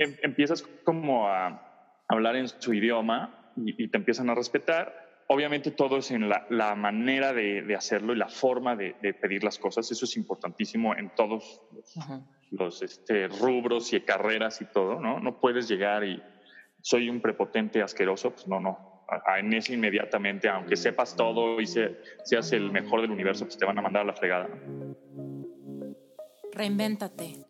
em, empiezas como a hablar en su idioma y, te empiezan a respetar. Obviamente todo es en la, manera de, hacerlo y la forma de, pedir las cosas. Eso es importantísimo en todos los, este, rubros y carreras y todo, ¿no? No puedes llegar y soy un prepotente asqueroso, pues no, no en ese inmediatamente, aunque sepas todo y seas el mejor del universo, pues te van a mandar a la fregada. Reinvéntate.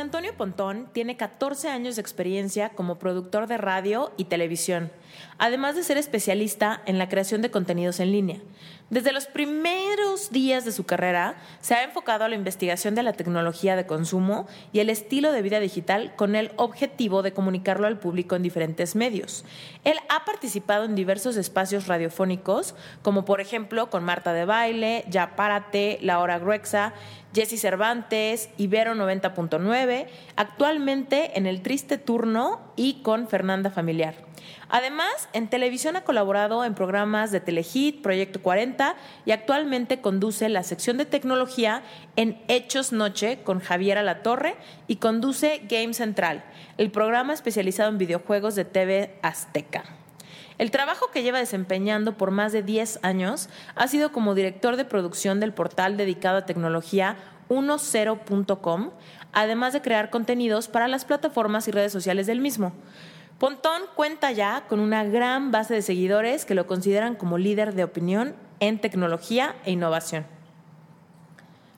Antonio Pontón tiene 14 años de experiencia como productor de radio y televisión, además de ser especialista en la creación de contenidos en línea. Desde los primeros días de su carrera, se ha enfocado a la investigación de la tecnología de consumo y el estilo de vida digital con el objetivo de comunicarlo al público en diferentes medios. Él ha participado en diversos espacios radiofónicos, como por ejemplo con Marta de Baile, Ya Párate, La Hora Gruexa, Jesse Cervantes, Ibero 90.9, actualmente en El Triste Turno y con Fernanda Familiar. Además, en televisión ha colaborado en programas de Telehit, Proyecto 40 y actualmente conduce la sección de tecnología en Hechos Noche con Javier Alatorre y conduce Game Central, el programa especializado en videojuegos de TV Azteca. El trabajo que lleva desempeñando por más de 10 años ha sido como director de producción del portal dedicado a tecnología 10.com, además de crear contenidos para las plataformas y redes sociales del mismo. Pontón cuenta ya con una gran base de seguidores que lo consideran como líder de opinión en tecnología e innovación.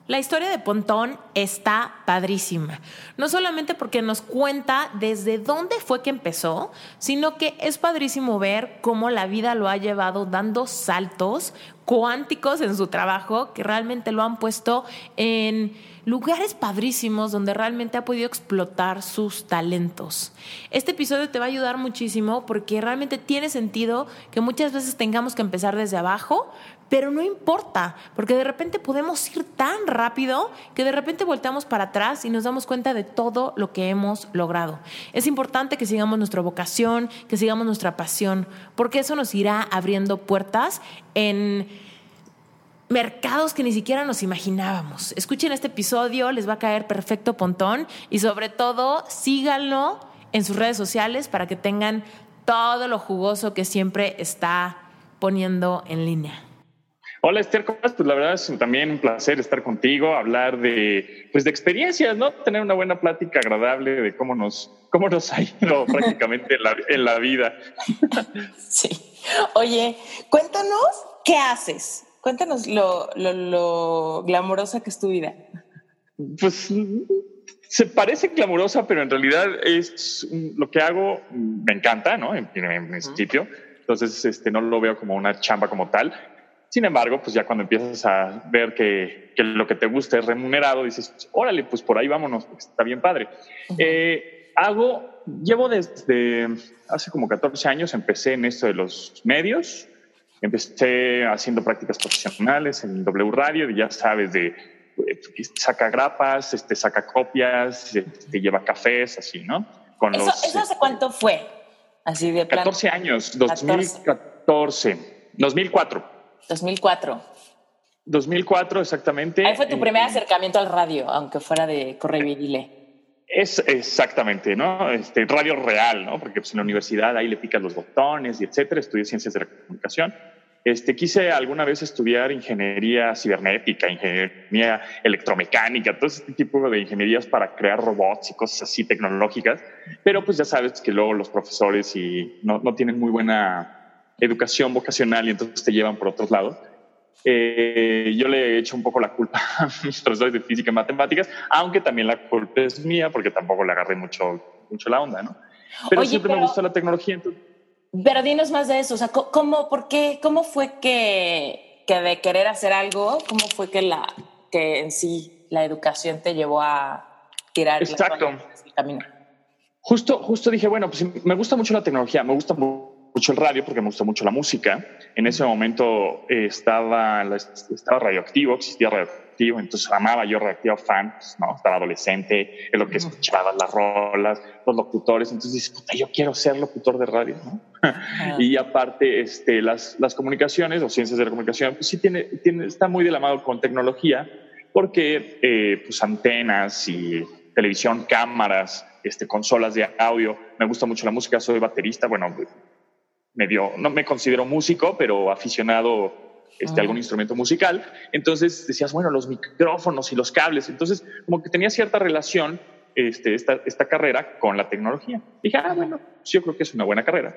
La historia de Pontón está padrísima. No solamente porque nos cuenta desde dónde fue que empezó, sino que es padrísimo ver cómo la vida lo ha llevado dando saltos cuánticos en su trabajo que realmente lo han puesto en lugares padrísimos donde realmente ha podido explotar sus talentos. Este episodio te va a ayudar muchísimo porque realmente tiene sentido que muchas veces tengamos que empezar desde abajo, pero no importa, porque de repente podemos ir tan rápido que de repente volteamos para atrás y nos damos cuenta de todo lo que hemos logrado. Es importante que sigamos nuestra vocación, que sigamos nuestra pasión, porque eso nos irá abriendo puertas en mercados que ni siquiera nos imaginábamos. Escuchen este episodio, les va a caer perfecto pontón y sobre todo síganlo en sus redes sociales para que tengan todo lo jugoso que siempre está poniendo en línea. Hola Esther, ¿cómo estás? Pues la verdad es también un placer estar contigo, hablar de, pues de experiencias, ¿no? Tener una buena plática agradable de cómo nos, cómo nos ha ido prácticamente en, la, en la vida. Sí. Oye, cuéntanos qué haces. Cuéntanos lo, lo, lo glamorosa que es tu vida. Pues se parece glamurosa, pero en realidad es lo que hago, me encanta, ¿no? En, principio. Entonces, este, no lo veo como una chamba como tal sin embargo, pues ya cuando empiezas a ver que, lo que te gusta es remunerado, dices, órale, pues por ahí vámonos, porque está bien padre. Eh, hago, llevo desde hace como 14 años, empecé en esto de los medios, empecé haciendo prácticas profesionales en W Radio, y ya sabes, de eh, saca grapas, este, saca copias, este, lleva cafés, así, ¿no? Con ¿Eso, ¿Eso hace cuánto fue? Así de 14 años, 2014, 2004. 2004. 2004, exactamente. Ahí fue tu primer acercamiento al radio, aunque fuera de correvidile. Es exactamente, ¿no? Este, radio real, ¿no? Porque pues, en la universidad ahí le picas los botones y etcétera. Estudié ciencias de la comunicación. Este, quise alguna vez estudiar ingeniería cibernética, ingeniería electromecánica, todo ese tipo de ingenierías para crear robots y cosas así tecnológicas. Pero pues ya sabes que luego los profesores y no, no tienen muy buena educación vocacional y entonces te llevan por otros lados. eh, yo le he hecho un poco la culpa a mis profesores de física y matemáticas, aunque también la culpa es mía porque tampoco le agarré mucho, mucho la onda, ¿no? Pero siempre me gustó la tecnología. Entonces... Pero dinos más de eso, o sea, ¿cómo, por qué, cómo fue que, que de querer hacer algo, cómo fue que, la, que en sí la educación te llevó a tirar Exacto. el camino? Justo, justo dije, bueno, pues me gusta mucho la tecnología, me gusta mucho el radio porque me gusta mucho la música. En ese momento eh, estaba, estaba radioactivo, existía radioactivo, entonces amaba yo radioactivo fan, pues, ¿no? Estaba adolescente, es lo que escuchaba, las rolas, los locutores, entonces dices, puta, yo quiero ser locutor de radio, ¿no? y aparte, este, las, las comunicaciones o ciencias de la comunicación, pues sí tiene, tiene, está muy de la mano con tecnología, porque eh, pues antenas y televisión, cámaras, este, consolas de audio. Me gusta mucho la música, soy baterista. Bueno, medio, no me considero músico, pero aficionado este, a algún instrumento musical. Entonces decías, bueno, los micrófonos y los cables. Entonces, como que tenía cierta relación este, esta, esta carrera con la tecnología. Dije, ah, bueno, sí, yo creo que es una buena carrera.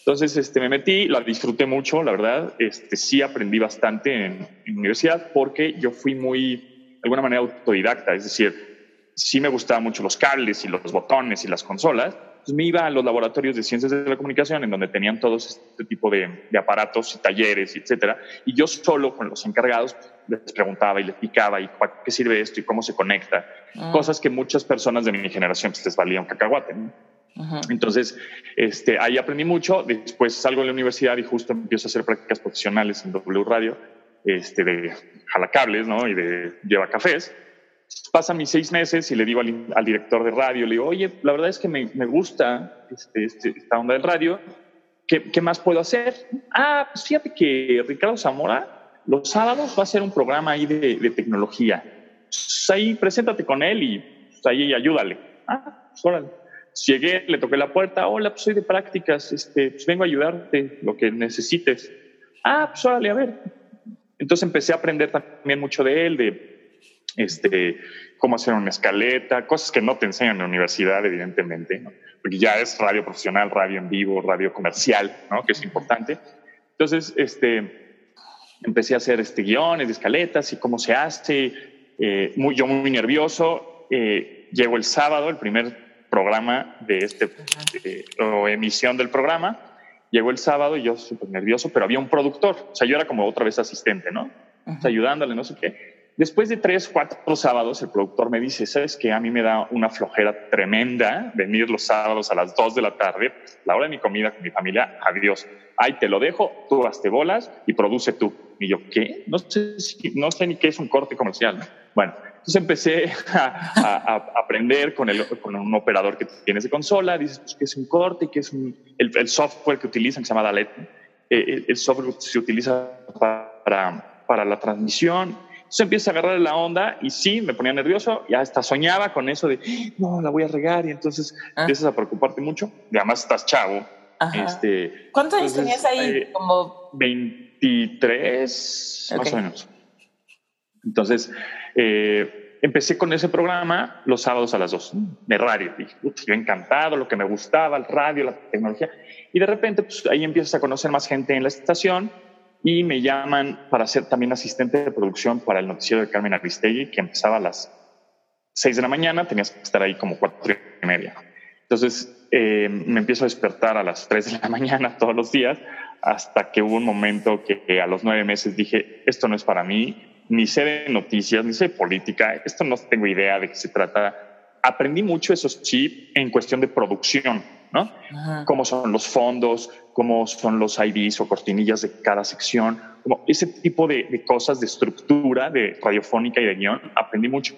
Entonces este, me metí, la disfruté mucho, la verdad. Este, sí aprendí bastante en, en universidad porque yo fui muy, de alguna manera, autodidacta. Es decir, sí me gustaban mucho los cables y los botones y las consolas, pues me iba a los laboratorios de ciencias de la comunicación en donde tenían todos este tipo de, aparatos y talleres, etcétera. Y yo solo con los encargados les preguntaba y les picaba y para qué sirve esto y cómo se conecta. Ah. Cosas que muchas personas de mi generación pues, les valían cacahuate. Entonces, este, ahí aprendí mucho. Después salgo de la universidad y justo empiezo a hacer prácticas profesionales en W Radio, este, de jalacables, ¿no? Y de lleva cafés. Pasan mis seis meses y le digo al, director de radio, le digo, oye, la verdad es que me, gusta este, este, esta onda del radio, ¿Qué, más puedo hacer? Ah, pues fíjate que Ricardo Zamora los sábados va a hacer un programa ahí de, tecnología. Pues ahí preséntate con él y pues ahí ayúdale. Ah, pues órale. Llegué, le toqué la puerta, hola, pues soy de prácticas, este, pues vengo a ayudarte, lo que necesites. Ah, pues órale, a ver. Entonces empecé a aprender también mucho de él, de este, cómo hacer una escaleta, cosas que no te enseñan en la universidad, evidentemente, porque ya es radio profesional, radio en vivo, radio comercial, ¿no? que es importante. Entonces, este, empecé a hacer este, guiones de escaletas y cómo se hace. Eh, muy, yo muy nervioso. Eh, llego el sábado, el primer programa de este, o emisión del programa. Llegó el sábado y yo súper nervioso, pero había un productor. O sea, yo era como otra vez asistente, ¿no? ayudándole, no sé qué. Después de tres, cuatro sábados, el productor me dice, ¿sabes que A mí me da una flojera tremenda venir los sábados a las dos de la tarde, la hora de mi comida con mi familia, adiós. Ahí te lo dejo, tú hazte bolas y produce tú. Y yo, ¿qué? No sé, no sé ni qué es un corte comercial. Bueno, entonces empecé a, aprender con, el, con un operador que tienes de consola, dices, pues, ¿qué es un corte? ¿Qué es el, software que utilizan, se llama Dalet? Eh, el software se utiliza para la transmisión entonces empieza a agarrar la onda y sí, me ponía nervioso y hasta soñaba con eso de, no, la voy a regar y entonces ah. empiezas a preocuparte mucho y además estás chavo. Este, ¿Cuántos años tenías ahí? Eh, Como 23, más o menos. Entonces, eh, empecé con ese programa los sábados a las 2 de radio. Dije, yo encantado, lo que me gustaba, el radio, la tecnología. Y de repente, pues ahí empiezas a conocer más gente en la estación y me llaman para ser también asistente de producción para el noticiero de Carmen Aristegui, que empezaba a las 6 de la mañana, tenías que estar ahí como cuatro y media. Entonces eh, me empiezo a despertar a las 3 de la mañana todos los días, hasta que hubo un momento que a los nueve meses dije, esto no es para mí, ni sé de noticias, ni sé de política, esto no tengo idea de qué se trata. Aprendí mucho esos chips en cuestión de producción ¿no? Cómo son los fondos, cómo son los IDs o cortinillas de cada sección, como ese tipo de, cosas de estructura de radiofónica y de guion, aprendí mucho.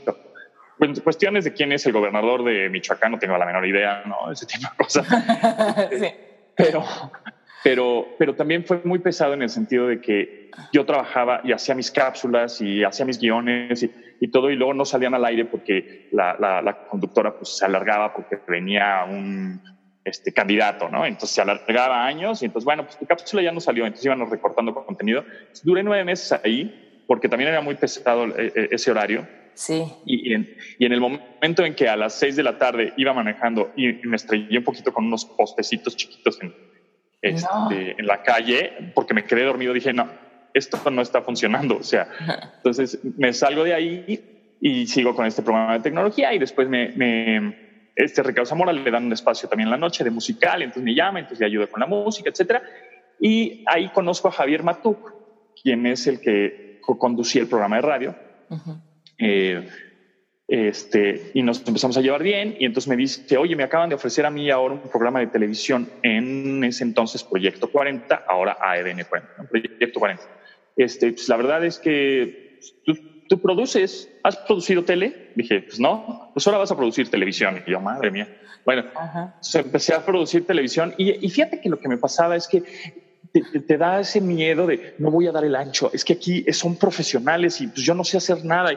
cuestiones de quién es el gobernador de Michoacán, no tengo la menor idea, ¿no? Ese tipo de cosas. Pero, pero, pero también fue muy pesado en el sentido de que yo trabajaba y hacía mis cápsulas y hacía mis guiones y, todo, y luego no salían al aire porque la, la, conductora pues, se alargaba porque venía un, este candidato, ¿no? Entonces se alargaba años y entonces, bueno, pues tu cápsula ya no salió, entonces íbamos recortando contenido. duré nueve meses ahí porque también era muy pesado eh, eh, ese horario. Sí. Y, en, y, en, el momento en que a las seis de la tarde iba manejando y, me estrellé un poquito con unos postecitos chiquitos en, este, en la calle, porque me quedé dormido, dije, no, esto no está funcionando. O sea, entonces me salgo de ahí y sigo con este programa de tecnología y después me, me este Ricardo Zamora le dan un espacio también en la noche de musical, entonces me llama, entonces le ayuda con la música, etcétera. Y ahí conozco a Javier Matuk, quien es el que conducía el programa de radio. eh, este, y nos empezamos a llevar bien y entonces me dice, oye, me acaban de ofrecer a mí ahora un programa de televisión en ese entonces Proyecto 40, ahora AEDN 40, Proyecto 40. Este, pues la verdad es que tú, tú, produces, ¿has producido tele? Dije, pues no, pues ahora vas a producir televisión. Y yo, madre mía. Bueno, empecé a producir televisión y, y, fíjate que lo que me pasaba es que te, te, te, da ese miedo de no voy a dar el ancho, es que aquí son profesionales y pues yo no sé hacer nada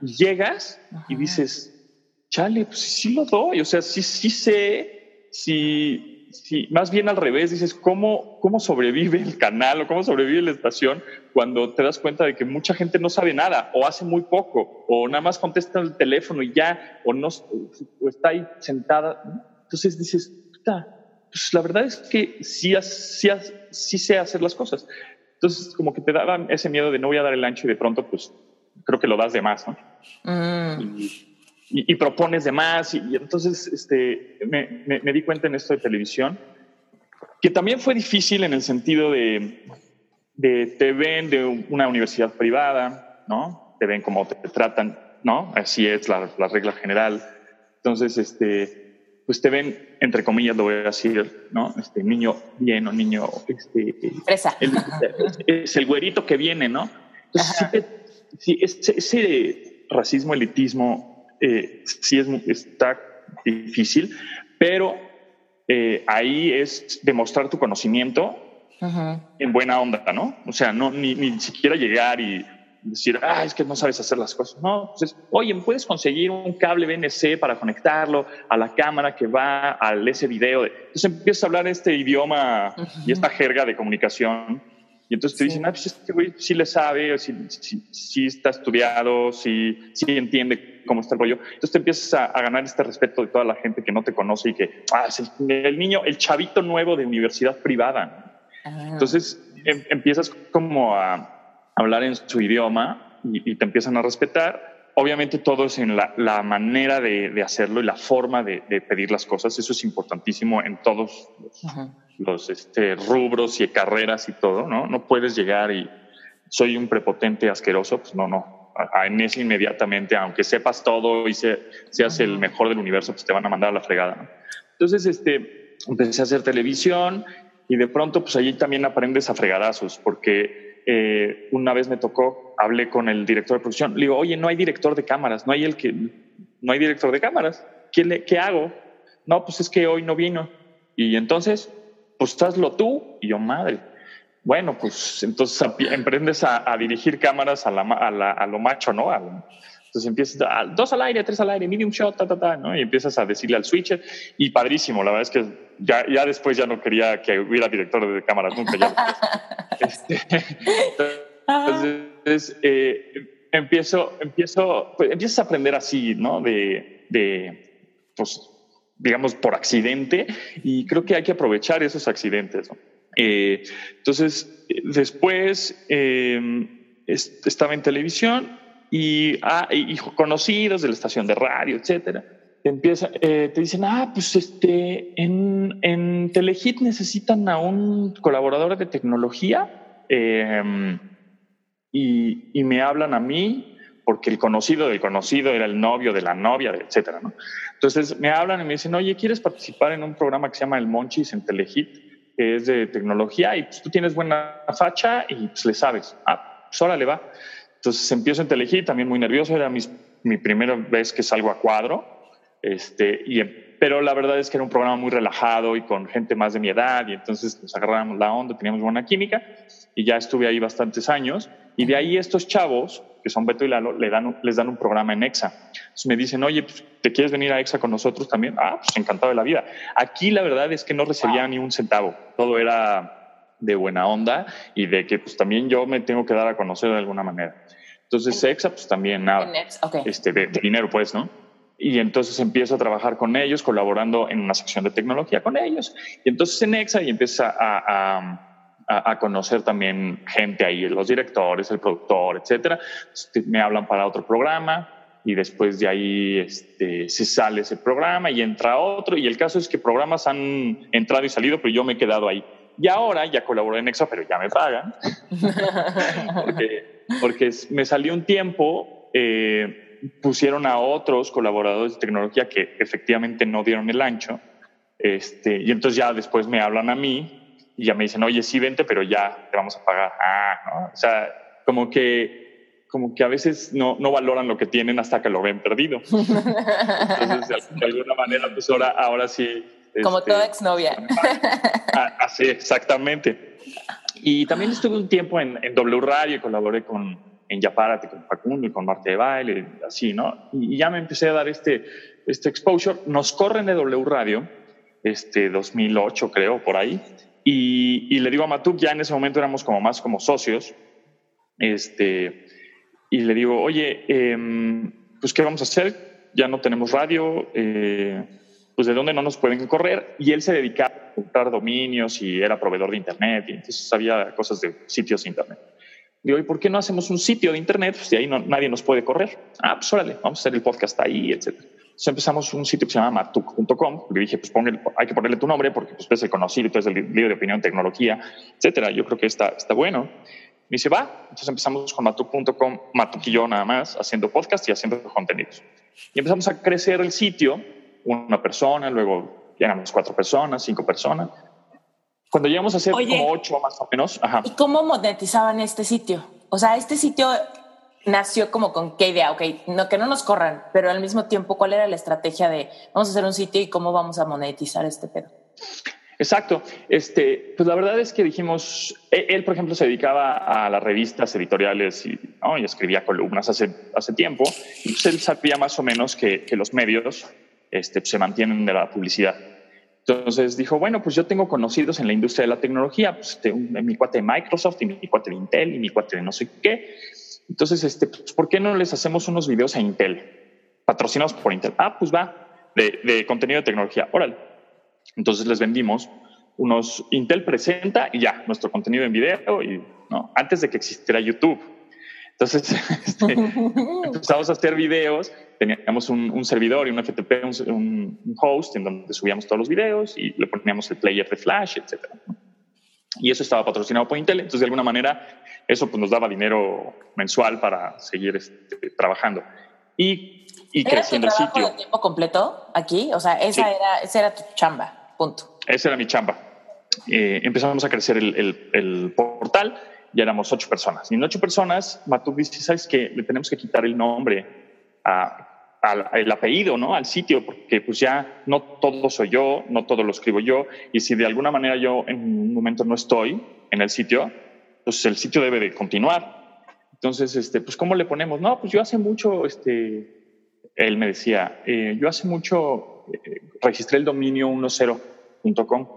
llegas Ajá. y dices, chale, pues sí lo doy, o sea, sí, sí sé, sí, sí, más bien al revés, dices, ¿cómo, ¿cómo sobrevive el canal o cómo sobrevive la estación cuando te das cuenta de que mucha gente no sabe nada o hace muy poco o nada más contesta el teléfono y ya, o, no, o está ahí sentada? Entonces dices, puta, pues la verdad es que sí, sí, sí sé hacer las cosas. Entonces, como que te daban ese miedo de no voy a dar el ancho y de pronto, pues creo que lo das de más, ¿no? Mm. Y, y, y, propones de más. Y, y entonces este, me, me, me, di cuenta en esto de televisión, que también fue difícil en el sentido de, de te ven de una universidad privada, ¿no? Te ven como te, te tratan, ¿no? Así es la, la, regla general. Entonces, este, pues te ven, entre comillas, lo voy a decir, ¿no? Este niño bien o niño, este, Fresa. El, es el güerito que viene, ¿no? Entonces, sí, ese, ese, racismo, elitismo, eh, sí es, está difícil, pero eh, ahí es demostrar tu conocimiento uh -huh. en buena onda, ¿no? O sea, no ni, ni siquiera llegar y decir, ah, es que no sabes hacer las cosas. No, pues es, oye, ¿puedes conseguir un cable BNC para conectarlo a la cámara que va al ese video? Entonces empiezas a hablar este idioma uh -huh. y esta jerga de comunicación y entonces te dicen, ah, pues este güey sí le sabe, sí, sí, sí, está estudiado, sí, sí entiende cómo está el rollo. Entonces te empiezas a, a, ganar este respeto de toda la gente que no te conoce y que, ah, es el, el niño, el chavito nuevo de universidad privada. Ah. Entonces em, empiezas como a hablar en su idioma y, y, te empiezan a respetar. Obviamente todo es en la, la manera de, de, hacerlo y la forma de, de, pedir las cosas. Eso es importantísimo en todos los este, rubros y carreras y todo, ¿no? No puedes llegar y soy un prepotente asqueroso, pues no, no. En ese inmediatamente, aunque sepas todo y se, seas el mejor del universo, pues te van a mandar a la fregada. ¿no? Entonces, este, empecé a hacer televisión y de pronto, pues allí también aprendes a fregadazos, porque eh, una vez me tocó, hablé con el director de producción, le digo, oye, no hay director de cámaras, no hay el que, no hay director de cámaras, ¿qué, le, qué hago? No, pues es que hoy no vino. Y entonces, pues hazlo tú. Y yo, madre. Bueno, pues entonces emprendes a, a dirigir cámaras a, la, a, la, a, lo macho, ¿no? Lo, entonces empiezas a, dos al aire, tres al aire, medium shot, ta, ta, ta, ¿no? Y empiezas a decirle al switcher y padrísimo. La verdad es que ya, ya después ya no quería que hubiera director de cámaras nunca. Ya este, entonces, eh, empiezo, empiezo, pues, empiezas a aprender así, ¿no? De, de pues, digamos, por accidente y creo que hay que aprovechar esos accidentes. ¿no? Eh, entonces, después eh, estaba en televisión y, ah, y, conocidos de la estación de radio, etcétera. Te, empieza, eh, te dicen, ah, pues este, en, en Telehit necesitan a un colaborador de tecnología eh, y, y me hablan a mí porque el conocido del conocido era el novio de la novia, etcétera, ¿no? Entonces me hablan y me dicen, oye, ¿quieres participar en un programa que se llama El Monchis en Telehit, que es de tecnología y pues tú tienes buena facha y pues le sabes. Ah, pues órale, va. Entonces empiezo en Telehit, también muy nervioso, era mi, primera vez que salgo a cuadro, este, y, pero la verdad es que era un programa muy relajado y con gente más de mi edad y entonces nos agarrábamos la onda, teníamos buena química y ya estuve ahí bastantes años y de ahí estos chavos que son Beto y Lalo, le dan, les dan un programa en EXA. Entonces me dicen, oye, pues, ¿te quieres venir a EXA con nosotros también? Ah, pues encantado de la vida. Aquí la verdad es que no recibía wow. ni un centavo. Todo era de buena onda y de que pues también yo me tengo que dar a conocer de alguna manera. Entonces EXA pues también nada, okay. este, de, de dinero pues, ¿no? Y entonces empiezo a trabajar con ellos, colaborando en una sección de tecnología con ellos. Y entonces en EXA y empieza a, a a, conocer también gente ahí, los directores, el productor, etcétera. Este, me hablan para otro programa y después de ahí este, se sale ese programa y entra otro. Y el caso es que programas han entrado y salido, pero yo me he quedado ahí. Y ahora ya colaboré en Exo, pero ya me pagan. porque, porque, me salió un tiempo, eh, pusieron a otros colaboradores de tecnología que efectivamente no dieron el ancho. Este, y entonces ya después me hablan a mí y ya me dicen, oye, sí, vente, pero ya te vamos a pagar. Ah, ¿no? O sea, como que, como que a veces no, no valoran lo que tienen hasta que lo ven perdido. Entonces, de alguna manera, pues ahora, ahora sí. Como este, toda exnovia. Así, ah, exactamente. Y también estuve un tiempo en, en W Radio y colaboré con, en Yapárate con Facundo y con Marte de Baile, así, ¿no? Y, y, ya me empecé a dar este, este exposure. Nos corren de W Radio, este 2008 creo, por ahí, y, le digo a Matuk, ya en ese momento éramos como más como socios, este, y le digo, oye, em, pues ¿qué vamos a hacer? Ya no tenemos radio, eh, pues ¿de dónde no nos pueden correr? Y él se dedicaba a comprar dominios y era proveedor de Internet, y entonces sabía cosas de sitios de Internet. Digo, ¿y por qué no hacemos un sitio de Internet? Pues de ahí nadie nos puede correr. Ah, pues órale, vamos a hacer el podcast ahí, etcétera. Entonces empezamos un sitio que se llama matuk.com. Le dije, pues hay que ponerle tu nombre porque pues, es el conocido, tú eres el líder de opinión, tecnología, etcétera. Yo creo que está, está bueno. Me dice, va. Entonces empezamos con matuk.com, Matuk y yo nada más, haciendo podcast y haciendo contenidos. Y empezamos a crecer el sitio, una persona, luego llegamos cuatro personas, cinco personas. Cuando llegamos a ser como ocho más o menos. Ajá. ¿Y cómo monetizaban este sitio? O sea, este sitio nació como con qué idea, ok, no, que no nos corran, pero al mismo tiempo, ¿cuál era la estrategia de vamos a hacer un sitio y cómo vamos a monetizar este pedo? Exacto. Este, pues la verdad es que dijimos, e, él, por ejemplo, se dedicaba a las revistas editoriales y, escribía columnas hace, hace tiempo. Y pues él sabía más o menos que, que los medios este, se mantienen de la publicidad. Entonces dijo, bueno, pues yo tengo conocidos en la industria de la tecnología, pues mi cuate de Microsoft y mi cuate de Intel y mi cuate de no sé qué. Entonces, este, pues, ¿por qué no les hacemos unos videos a Intel? Patrocinados por Intel. Ah, pues va, de, contenido de tecnología. Órale. Entonces les vendimos unos Intel presenta y ya, nuestro contenido en video y no, antes de que existiera YouTube. Entonces este, empezamos a hacer videos, teníamos un, servidor y un FTP, un, un, host en donde subíamos todos los videos y le poníamos el player de Flash, etc. Y eso estaba patrocinado por Intel, entonces de alguna manera eso pues, nos daba dinero mensual para seguir este, trabajando. Y, y creciendo el sitio. de tiempo completo aquí? O sea, esa, era, esa era tu chamba, punto. Esa era mi chamba. Eh, empezamos a crecer el, el, portal, ya éramos ocho personas. Y en ocho personas, Matuk dice, ¿sabes qué? Le tenemos que quitar el nombre a, al apellido, ¿no? Al sitio, porque pues ya no todo soy yo, no todo lo escribo yo, y si de alguna manera yo en un momento no estoy en el sitio, pues el sitio debe de continuar. Entonces, este, pues, ¿cómo le ponemos? No, pues yo hace mucho, este, él me decía, eh, yo hace mucho eh, registré el dominio 10.com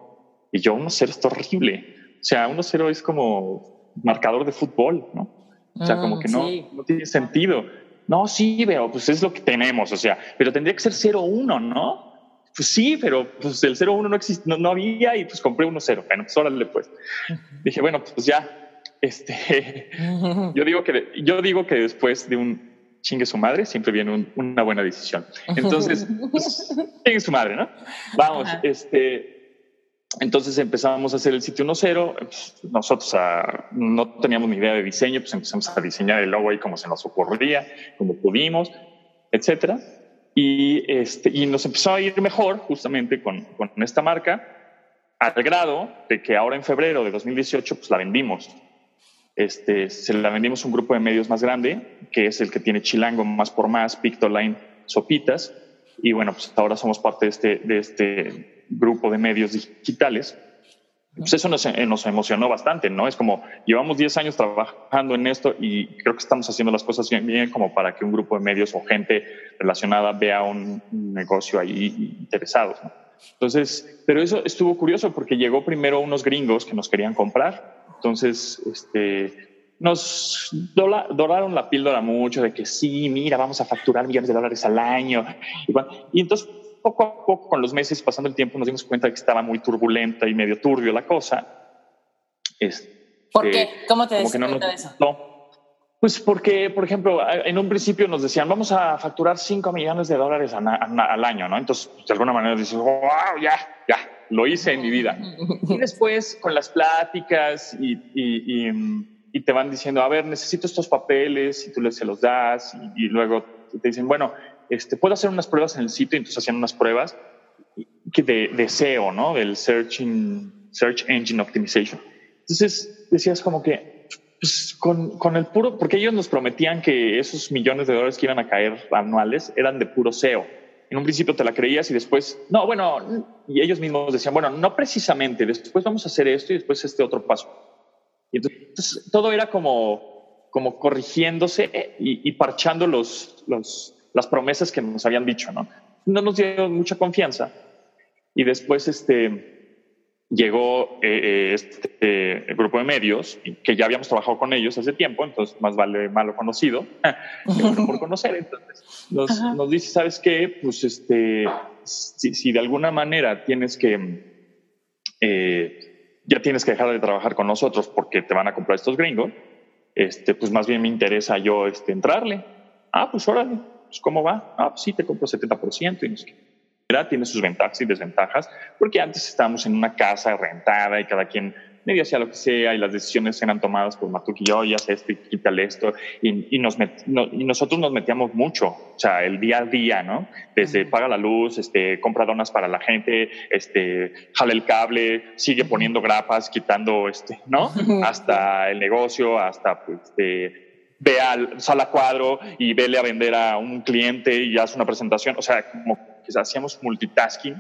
y yo 10 está horrible. O sea, 10 es como marcador de fútbol, ¿no? O sea, como mm, que no, no tiene sentido. No, sí, pero pues es lo que tenemos, o sea, pero tendría que ser 0.1, ¿no? Pues sí, pero pues el 0.1 no, existe, no, había y pues compré 1.0. Bueno, pues órale, pues. Dije, bueno, pues ya, este, yo digo que, yo digo que después de un chingue su madre, siempre viene una buena decisión. Entonces, pues, chingue su madre, ¿no? Vamos, este, entonces empezamos a hacer el sitio 1.0. Pues, nosotros ah, no teníamos ni idea de diseño, pues empezamos a diseñar el logo ahí como se nos ocurría, como pudimos, etcétera. Y, este, y nos empezó a ir mejor justamente con, con esta marca, al grado de que ahora en febrero de 2018 pues la vendimos. Este, se la vendimos a un grupo de medios más grande, que es el que tiene Chilango más por más, Pictoline, Sopitas. Y bueno, pues ahora somos parte de este, de este grupo de medios digitales. Pues eso nos, eh, nos, emocionó bastante, ¿no? Es como, llevamos 10 años trabajando en esto y creo que estamos haciendo las cosas bien, bien como para que un grupo de medios o gente relacionada vea un, negocio ahí interesado. Entonces, pero eso estuvo curioso porque llegó primero unos gringos que nos querían comprar entonces, este, nos doraron la píldora mucho de que sí, mira, vamos a facturar millones de dólares al año. Y, entonces, poco a poco, con los meses, pasando el tiempo, nos dimos cuenta de que estaba muy turbulenta y medio turbio la cosa. ¿Por qué? ¿Cómo te des cuenta de eso? No, pues porque, por ejemplo, en un principio nos decían, vamos a facturar 5 millones de dólares al año, ¿no? Entonces, de alguna manera dices, wow, ya, ya, lo hice en mi vida. Y después, con las pláticas y, y, te van diciendo, a ver, necesito estos papeles, y tú les se los das, y, luego te dicen, bueno, este, puedo hacer unas pruebas en el sitio, y entonces hacían unas pruebas de, de SEO, ¿no? Del Search Engine Optimization. Entonces, decías como que, pues con, con, el puro, porque ellos nos prometían que esos millones de dólares que iban a caer anuales eran de puro SEO. En un principio te la creías y después, no, bueno, y ellos mismos decían, bueno, no precisamente, después vamos a hacer esto y después este otro paso. Y entonces, todo era como, como corrigiéndose y, parchando los, los, las promesas que nos habían dicho, ¿no? No nos dio mucha confianza. Y después, este, llegó eh, eh, este grupo de medios que ya habíamos trabajado con ellos hace tiempo, entonces más vale malo conocido que bueno por conocer. Entonces nos, dice, ¿sabes qué? Pues este, si, de alguna manera tienes que, eh, ya tienes que dejar de trabajar con nosotros porque te van a comprar estos gringos, este, pues más bien me interesa yo este, entrarle. Ah, pues órale, pues ¿cómo va? Ah, pues sí, te compro 70% y no sé qué tiene sus ventajas y desventajas, porque antes estábamos en una casa rentada y cada quien medio hacía lo que sea y las decisiones eran tomadas por Matuk y yo, y hace esto y quítale esto, y, nos y nosotros nos metíamos mucho, o sea, el día a día, ¿no? Desde paga la luz, este, compra donas para la gente, este, jale el cable, sigue poniendo grapas, quitando, este, ¿no? Hasta el negocio, hasta, pues, este, ve al sala cuadro y vele a vender a un cliente y hace una presentación, o sea, como que hacíamos multitasking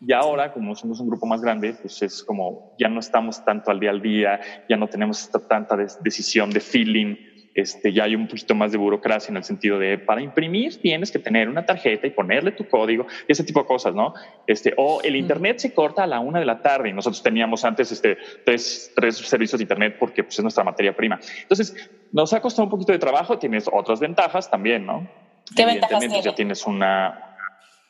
y ahora, como somos un grupo más grande, pues es como ya no estamos tanto al día al día, ya no tenemos esta, tanta decisión de feeling, este, ya hay un poquito más de burocracia en el sentido de para imprimir tienes que tener una tarjeta y ponerle tu código y ese tipo de cosas, ¿no? Este, o el internet se corta a la una de la tarde y nosotros teníamos antes este, tres, tres servicios de internet porque pues, es nuestra materia prima. Entonces, nos ha costado un poquito de trabajo, tienes otras ventajas también, ¿no? ¿Qué ventajas ya tienes una,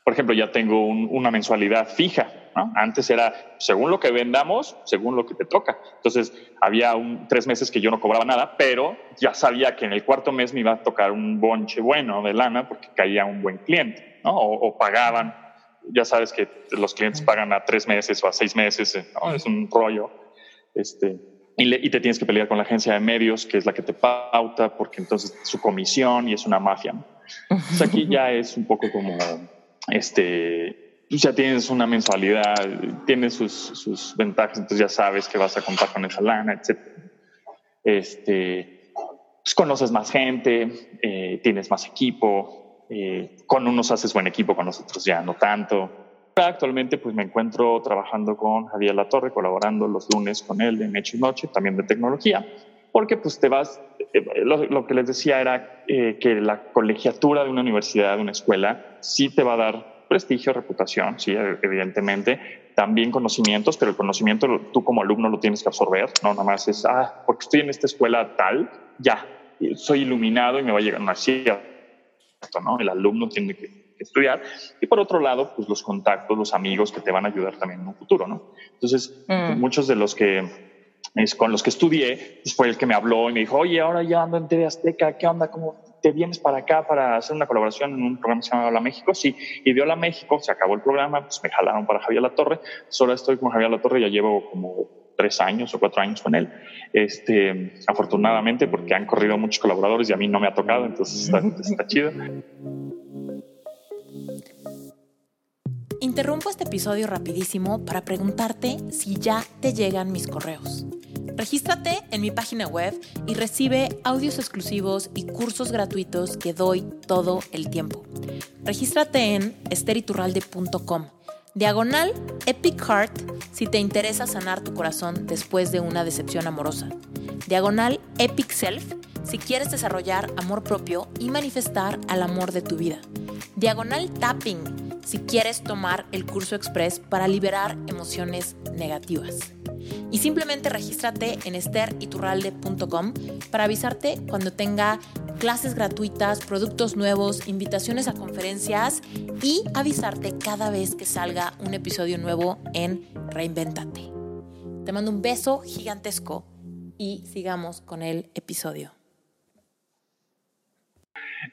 por ejemplo, ya tengo una mensualidad fija. Antes era según lo que vendamos, según lo que te toca. Entonces, había un, tres meses que yo no cobraba nada, pero ya sabía que en el cuarto mes me iba a tocar un bonche bueno de lana porque caía un buen cliente, ¿no? o, pagaban. Ya sabes que los clientes pagan a tres meses o a seis meses, ¿no? es un rollo. Este, y, te tienes que pelear con la agencia de medios, que es la que te pauta, porque entonces su comisión y es una mafia. Entonces aquí ya es un poco como este, ya tienes una mensualidad, tienes sus, sus, ventajas, entonces ya sabes que vas a contar con esa lana, etc. Este, pues conoces más gente, eh, tienes más equipo, eh, con unos haces buen equipo, con nosotros ya no tanto. Actualmente pues me encuentro trabajando con Javier Latorre, colaborando los lunes con él de Noche y Noche, también de tecnología, porque pues te vas, eh, lo, lo, que les decía era que la colegiatura de una universidad, de una escuela, sí te va a dar prestigio, reputación, sí, evidentemente, también conocimientos, pero el conocimiento tú como alumno lo tienes que absorber, no nada más es, ah, porque estoy en esta escuela tal, ya, soy iluminado y me va a llegar una cierta, ¿no? El alumno tiene que, estudiar. Y por otro lado, pues los contactos, los amigos que te van a ayudar también en un futuro, ¿no? Entonces, mm. muchos de los que es con los que estudié, pues fue el que me habló y me dijo, oye, ahora ya ando en TV Azteca, ¿qué onda? ¿Cómo te vienes para acá para hacer una colaboración en un programa que se llama Hola México? Sí, y de Hola México se acabó el programa, pues me jalaron para Javier La Torre. Ahora estoy con Javier La Torre, ya llevo como tres años o cuatro años con él. Este, afortunadamente, porque han corrido muchos colaboradores y a mí no me ha tocado, entonces está chido. Interrumpo este episodio rapidísimo para preguntarte si ya te llegan mis correos. Regístrate en mi página web y recibe audios exclusivos y cursos gratuitos que doy todo el tiempo. Regístrate en esteriturralde.com. Diagonal Epic Heart si te interesa sanar tu corazón después de una decepción amorosa. Diagonal Epic Self si quieres desarrollar amor propio y manifestar al amor de tu vida. Diagonal Tapping si quieres tomar el curso express para liberar emociones negativas y simplemente regístrate en esteriturralde.com para avisarte cuando tenga clases gratuitas, productos nuevos, invitaciones a conferencias y avisarte cada vez que salga un episodio nuevo en Reinventate. Te mando un beso gigantesco y sigamos con el episodio.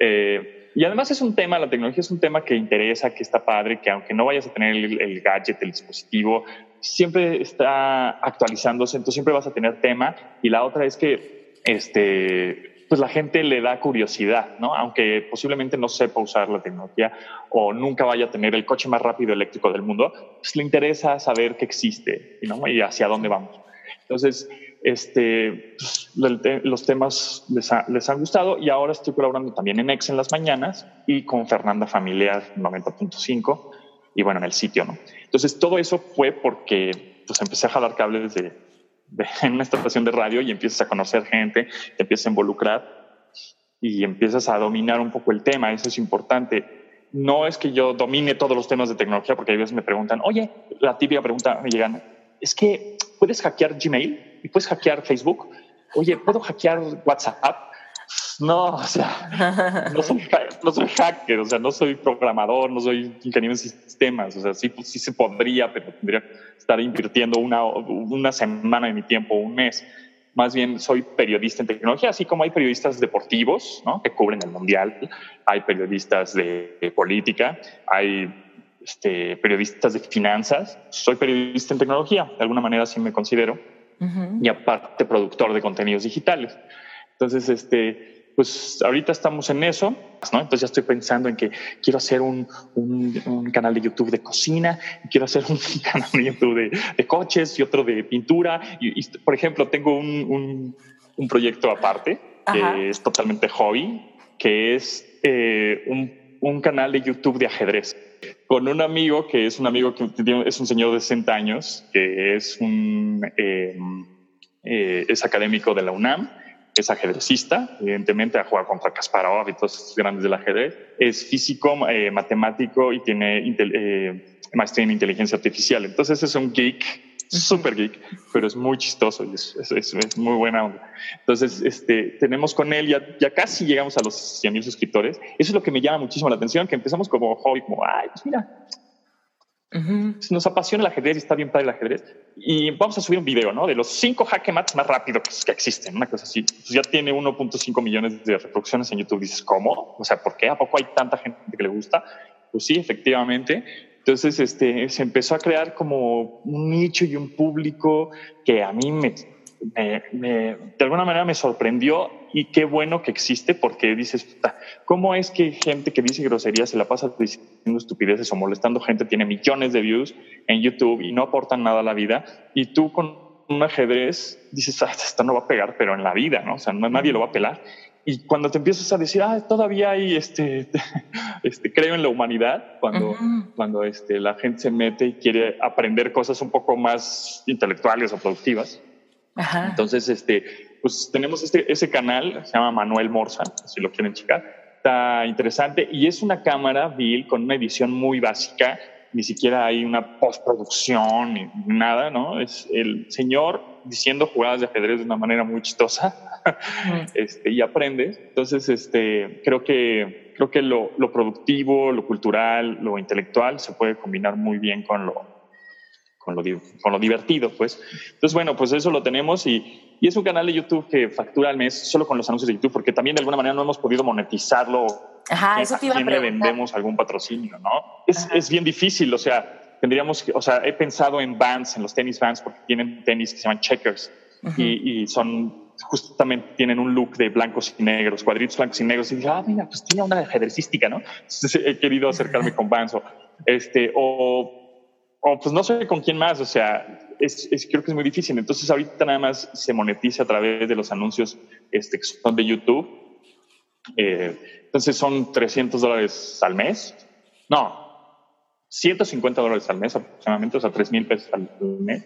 Eh, y además es un tema, la tecnología es un tema que interesa, que está padre, que aunque no vayas a tener el, gadget, el dispositivo, siempre está actualizándose, entonces siempre vas a tener tema. Y la otra es que este, pues la gente le da curiosidad, ¿no? Aunque posiblemente no sepa usar la tecnología o nunca vaya a tener el coche más rápido eléctrico del mundo, pues le interesa saber que existe ¿no? y hacia dónde vamos. Entonces, este, pues, los temas les, han gustado y ahora estoy colaborando también en Ex en las mañanas y con Fernanda Familiar 90.5 y bueno, en el sitio, ¿no? Entonces todo eso fue porque pues empecé a jalar cables de, en una estación de radio y empiezas a conocer gente, te empiezas a involucrar y empiezas a dominar un poco el tema, eso es importante. No es que yo domine todos los temas de tecnología, porque a veces me preguntan, oye, la típica pregunta me llegan, es que puedes hackear Gmail y puedes hackear Facebook. Oye, ¿puedo hackear WhatsApp? No, o sea, no soy, no soy hacker, o sea, no soy programador, no soy ingeniero en sistemas, o sea, sí, sí se podría, pero tendría que estar invirtiendo una, una semana de mi tiempo, un mes. Más bien soy periodista en tecnología, así como hay periodistas deportivos ¿no? que cubren el mundial, hay periodistas de, política, hay este, periodistas de finanzas. Soy periodista en tecnología, de alguna manera sí me considero y aparte productor de contenidos digitales. Entonces, este, pues ahorita estamos en eso, ¿no? Entonces ya estoy pensando en que quiero hacer un, un, canal de YouTube de cocina, y quiero hacer un canal de YouTube de, de coches y otro de pintura. Y, por ejemplo, tengo un, un proyecto aparte que es totalmente hobby, que es eh, un, canal de YouTube de ajedrez con un amigo que es un amigo que es un señor de 60 años, que es un eh, eh, es académico de la UNAM, es ajedrecista, evidentemente ha jugado contra Kasparov y todos estos grandes del ajedrez, es físico, eh, matemático y tiene maestría en inteligencia artificial. Entonces es un geek súper geek, pero es muy chistoso y es, es, muy buena onda. Entonces, este, tenemos con él, ya, ya casi llegamos a los 100 mil suscriptores. Eso es lo que me llama muchísimo la atención, que empezamos como hobby, como, ay, pues mira, nos apasiona el ajedrez y está bien padre el ajedrez. Y vamos a subir un video, ¿no? De los cinco jaque mats más rápidos que, existen, una cosa así. Pues ya tiene 1.5 millones de reproducciones en YouTube. Dices, ¿cómo? O sea, ¿por qué? ¿A poco hay tanta gente que le gusta? Pues sí, efectivamente. Entonces, este, se empezó a crear como un nicho y un público que a mí me, de alguna manera me sorprendió y qué bueno que existe porque dices, ¿cómo es que gente que dice groserías se la pasa diciendo estupideces o molestando gente tiene millones de views en YouTube y no aportan nada a la vida? Y tú con un ajedrez dices, ah, esto no va a pegar, pero en la vida, ¿no? O sea, nadie lo va a pelar. Y cuando te empiezas a decir, ah, todavía hay, este, este creo en la humanidad, cuando, cuando este, la gente se mete y quiere aprender cosas un poco más intelectuales o productivas. Entonces, este, pues tenemos este, ese canal, se llama Manuel Morza, si lo quieren checar. Está interesante y es una cámara, Bill, con una edición muy básica, ni siquiera hay una postproducción ni nada, ¿no? Es el señor diciendo jugadas de ajedrez de una manera muy chistosa este, y aprendes. Entonces, este, creo que, creo que lo, lo, productivo, lo cultural, lo intelectual se puede combinar muy bien con lo, con lo, con lo divertido, pues. Entonces, bueno, pues eso lo tenemos y, y, es un canal de YouTube que factura al mes solo con los anuncios de YouTube, porque también de alguna manera no hemos podido monetizarlo. Ajá, eso te iba a, le vendemos algún patrocinio, ¿no? Es, es, bien difícil, o sea, tendríamos que, o sea, he pensado en bands, en los tenis bands, porque tienen tenis que se llaman checkers y, y son justamente tienen un look de blancos y negros, cuadritos blancos y negros, y dije, ah, mira, pues tiene una ajedrecística, ¿no? Entonces he querido acercarme con Vance, o, este, o, o, pues no sé con quién más, o sea, es, es, creo que es muy difícil. Entonces ahorita nada más se monetiza a través de los anuncios este, que son de YouTube. Eh, entonces son 300 dólares al mes. No, 150 dólares al mes aproximadamente, o sea, 3 mil pesos al mes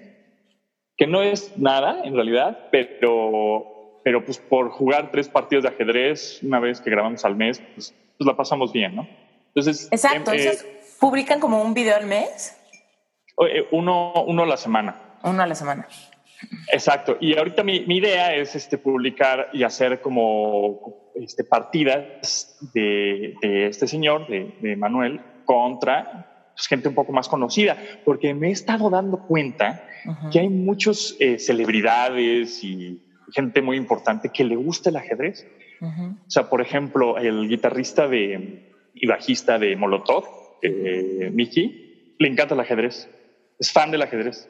que no es nada en realidad, pero, pero pues por jugar tres partidos de ajedrez una vez que grabamos al mes, pues, pues la pasamos bien, ¿no? Entonces, Exacto, em, eh, publican como un video al mes. Uno, uno a la semana. Uno a la semana. Exacto. Y ahorita mi, mi idea es este, publicar y hacer como este, partidas de, de este señor, de, de Manuel, contra pues, gente un poco más conocida, porque me he estado dando cuenta que hay muchos eh, celebridades y gente muy importante que le gusta el ajedrez. O sea, por ejemplo, el guitarrista de, y bajista de Molotov, eh, Mickey, le encanta el ajedrez. Es fan del ajedrez.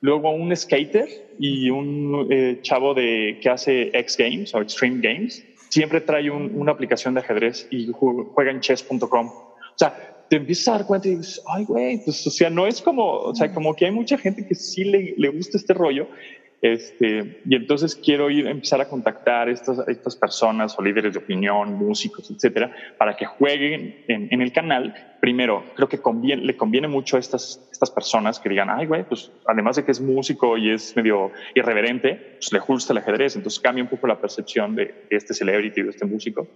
Luego un skater y un eh, chavo de, que hace X Games o Extreme Games, siempre trae una aplicación de ajedrez y juega en chess.com. O sea, te empiezas a dar cuenta y dices, ay, güey, pues, o sea, no es como, o sea, como que hay mucha gente que sí le, le gusta este rollo. Este, y entonces quiero ir, empezar a contactar estas, estas personas o líderes de opinión, músicos, etcétera, para que jueguen en, en el canal. Primero, creo que conviene, le conviene mucho a estas, estas personas que digan, ay, güey, pues además de que es músico y es medio irreverente, pues le gusta el ajedrez. Entonces cambia un poco la percepción de, de este celebrity, de este músico.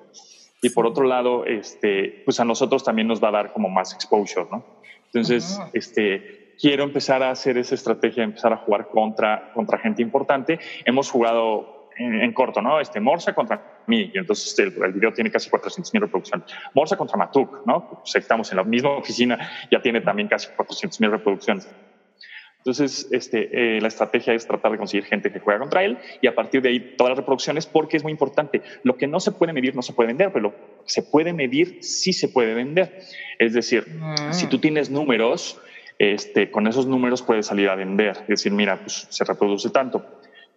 Y por otro lado, este, pues a nosotros también nos va a dar como más exposure, ¿no? Entonces, este, quiero empezar a hacer esa estrategia, empezar a jugar contra, contra gente importante. Hemos jugado en, corto, ¿no? Este, Morsa contra mí, y entonces el, el video tiene casi 400 mil reproducciones. Morsa contra Matuk, ¿no? Pues estamos en la misma oficina, ya tiene también casi 400 mil reproducciones. Entonces, este, eh, la estrategia es tratar de conseguir gente que juega contra él y a partir de ahí todas las reproducciones, porque es muy importante. Lo que no se puede medir no se puede vender, pero lo que se puede medir sí se puede vender. Es decir, mm. si tú tienes números, este, con esos números puedes salir a vender. Es decir, mira, pues se reproduce tanto.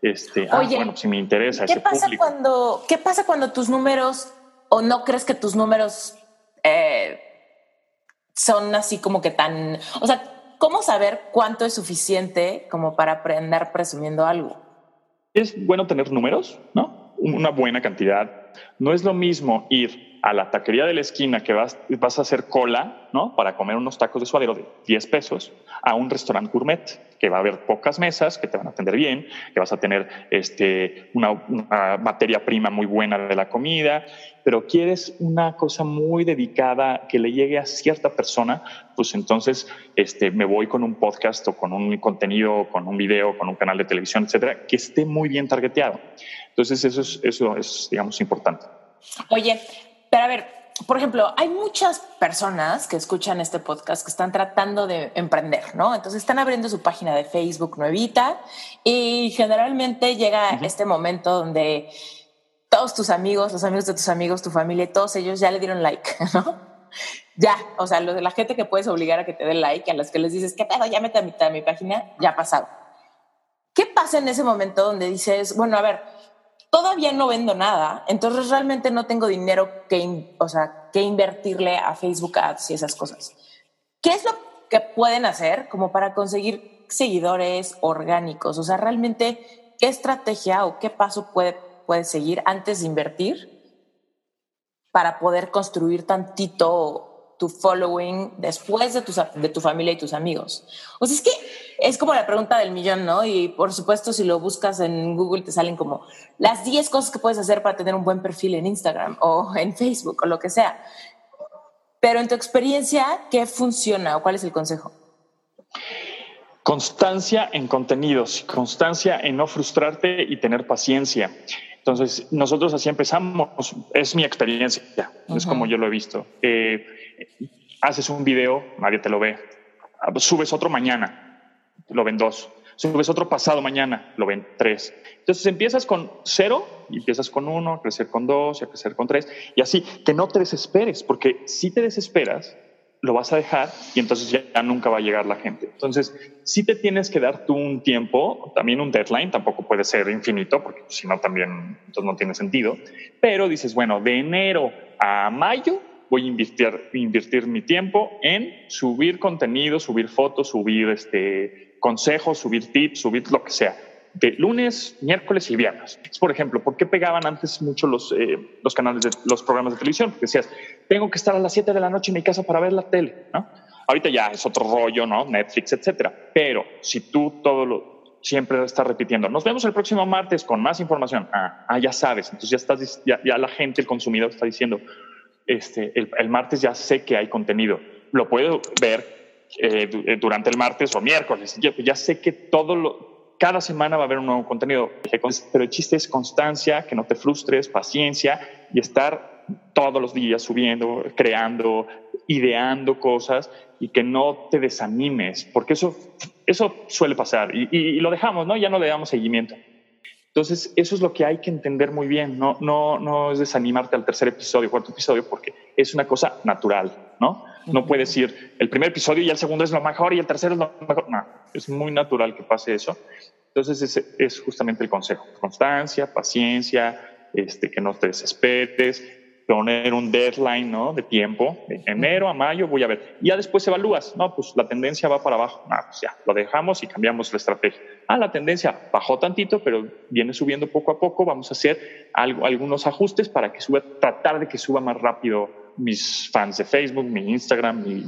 Este, ah, bueno, si me interesa ¿qué pasa Cuando, ¿Qué pasa cuando tus números, o no crees que tus números eh, son así como que tan, o sea, ¿cómo saber cuánto es suficiente como para andar presumiendo algo? Es bueno tener números, ¿no? Una buena cantidad. No es lo mismo ir a la taquería de la esquina que vas, vas a hacer cola, ¿no? Para comer unos tacos de suadero de 10 pesos, a un restaurante gourmet que va a haber pocas mesas, que te van a atender bien, que vas a tener este, una, materia prima muy buena de la comida, pero quieres una cosa muy dedicada que le llegue a cierta persona, pues entonces este, me voy con un podcast o con un contenido, con un video, con un canal de televisión, etcétera, que esté muy bien targeteado. Entonces eso es, eso es digamos, importante. Oye, pero a ver, por ejemplo, hay muchas personas que escuchan este podcast que están tratando de emprender, ¿no? Entonces están abriendo su página de Facebook nuevita y generalmente llega este momento donde todos tus amigos, los amigos de tus amigos, tu familia, todos ellos ya le dieron like, ¿no? Ya, o sea, lo de la gente que puedes obligar a que te dé like, a los que les dices, ¿qué pedo? Ya mete a mitad de mi página, ya ha pasado. ¿Qué pasa en ese momento donde dices, bueno, a ver, todavía no vendo nada, entonces realmente no tengo dinero que, o sea, que invertirle a Facebook Ads y esas cosas. ¿Qué es lo que pueden hacer como para conseguir seguidores orgánicos? O sea, realmente, ¿qué estrategia o qué paso puede, puede seguir antes de invertir para poder construir tantito tu following después de, de tu familia y tus amigos? O sea, es que es como la pregunta del millón, ¿no? Y por supuesto, si lo buscas en Google, te salen como las 10 cosas que puedes hacer para tener un buen perfil en Instagram o en Facebook o lo que sea. Pero en tu experiencia, ¿qué funciona o cuál es el consejo? Constancia en contenidos, constancia en no frustrarte y tener paciencia. Entonces, nosotros así empezamos, es mi experiencia, es como yo lo he visto. Eh, haces un video, nadie te lo ve, subes otro mañana, lo ven dos, subes otro pasado mañana, lo ven tres. Entonces empiezas con cero empiezas con uno, a crecer con dos y a crecer con tres, y así, que no te desesperes, porque si te desesperas, lo vas a dejar y entonces ya, nunca va a llegar la gente. Entonces, si te tienes que dar tú un tiempo, también un deadline, tampoco puede ser infinito, porque si no también entonces no tiene sentido, pero dices, bueno, de enero a mayo voy a invertir, invertir mi tiempo en subir contenido, subir fotos, subir este, consejos, subir tips, subir lo que sea. De lunes, miércoles y viernes. Por ejemplo, ¿por qué pegaban antes mucho los, eh, los canales de los programas de televisión? Porque decías, tengo que estar a las 7 de la noche en mi casa para ver la tele, ¿no? Ahorita ya es otro rollo, ¿no? Netflix, etcétera. Pero si tú todo lo, siempre estás repitiendo, nos vemos el próximo martes con más información. Ah, ah ya sabes. Entonces ya estás, ya, ya la gente, el consumidor está diciendo, este, el, martes ya sé que hay contenido. Lo puedo ver eh, durante el martes o miércoles. Ya, sé que todo lo, cada semana va a haber un nuevo contenido. Pero el chiste es constancia, que no te frustres, paciencia y estar todos los días subiendo, creando, ideando cosas y que no te desanimes, porque eso, eso suele pasar y, y, lo dejamos, ¿no? Ya no le damos seguimiento. Entonces, eso es lo que hay que entender muy bien, no, no, no es desanimarte al tercer episodio, cuarto episodio, porque es una cosa natural, ¿no? No puedes ir el primer episodio y el segundo es lo mejor y el tercero es lo mejor. No, es muy natural que pase eso. Entonces, ese es justamente el consejo. Constancia, paciencia, este, que no te desesperes, poner un deadline ¿no? de tiempo, de enero a mayo voy a ver. Y ya después evalúas, no, pues la tendencia va para abajo, no, pues ya, lo dejamos y cambiamos la estrategia. Ah, la tendencia bajó tantito, pero viene subiendo poco a poco, vamos a hacer algo, algunos ajustes para que suba, tratar de que suba más rápido mis fans de Facebook, mi Instagram, mi